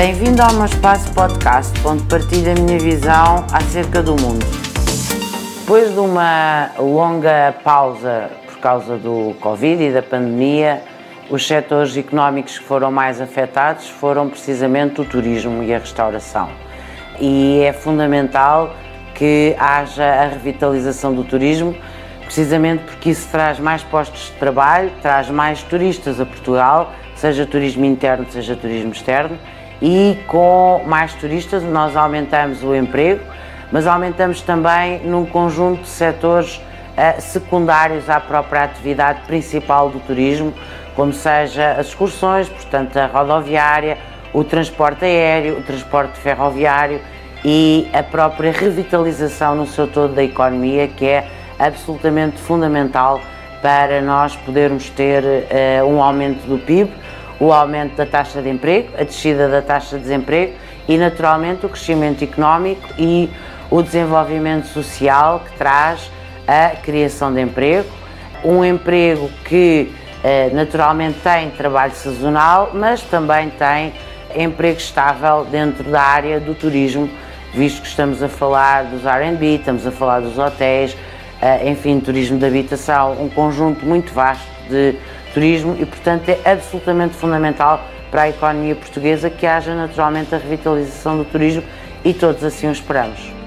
Bem-vindo ao meu espaço podcast, onde partilho a minha visão acerca do mundo. Depois de uma longa pausa por causa do Covid e da pandemia, os setores económicos que foram mais afetados foram precisamente o turismo e a restauração. E é fundamental que haja a revitalização do turismo, precisamente porque isso traz mais postos de trabalho, traz mais turistas a Portugal, seja turismo interno, seja turismo externo, e com mais turistas nós aumentamos o emprego, mas aumentamos também num conjunto de setores uh, secundários à própria atividade principal do turismo, como seja as excursões, portanto a rodoviária, o transporte aéreo, o transporte ferroviário e a própria revitalização no seu todo da economia, que é absolutamente fundamental para nós podermos ter uh, um aumento do PIB, o aumento da taxa de emprego, a descida da taxa de desemprego e, naturalmente, o crescimento económico e o desenvolvimento social que traz a criação de emprego. Um emprego que, uh, naturalmente, tem trabalho sazonal, mas também tem emprego estável dentro da área do turismo visto que estamos a falar dos R&B, estamos a falar dos hotéis, eh, enfim, turismo de habitação, um conjunto muito vasto de turismo e, portanto, é absolutamente fundamental para a economia portuguesa que haja naturalmente a revitalização do turismo e todos assim o esperamos.